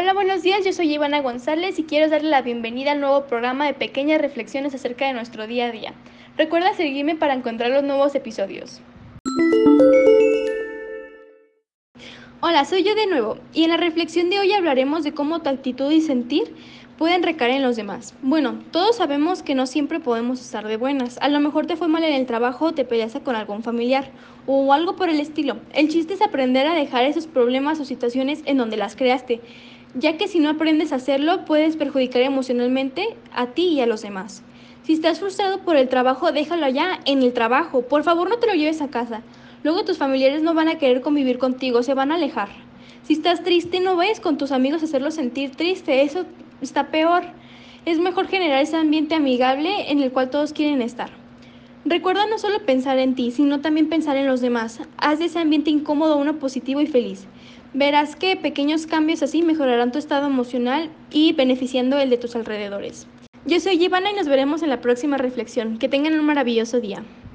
Hola, buenos días, yo soy Ivana González y quiero darle la bienvenida al nuevo programa de pequeñas reflexiones acerca de nuestro día a día. Recuerda seguirme para encontrar los nuevos episodios. Hola, soy yo de nuevo y en la reflexión de hoy hablaremos de cómo tu actitud y sentir pueden recaer en los demás. Bueno, todos sabemos que no siempre podemos estar de buenas. A lo mejor te fue mal en el trabajo te peleaste con algún familiar o algo por el estilo. El chiste es aprender a dejar esos problemas o situaciones en donde las creaste, ya que si no aprendes a hacerlo puedes perjudicar emocionalmente a ti y a los demás. Si estás frustrado por el trabajo, déjalo allá en el trabajo. Por favor, no te lo lleves a casa. Luego tus familiares no van a querer convivir contigo, se van a alejar. Si estás triste, no vayas con tus amigos a hacerlos sentir triste. Eso está peor. Es mejor generar ese ambiente amigable en el cual todos quieren estar. Recuerda no solo pensar en ti, sino también pensar en los demás. Haz de ese ambiente incómodo uno positivo y feliz. Verás que pequeños cambios así mejorarán tu estado emocional y beneficiando el de tus alrededores. Yo soy Ivana y nos veremos en la próxima reflexión. Que tengan un maravilloso día.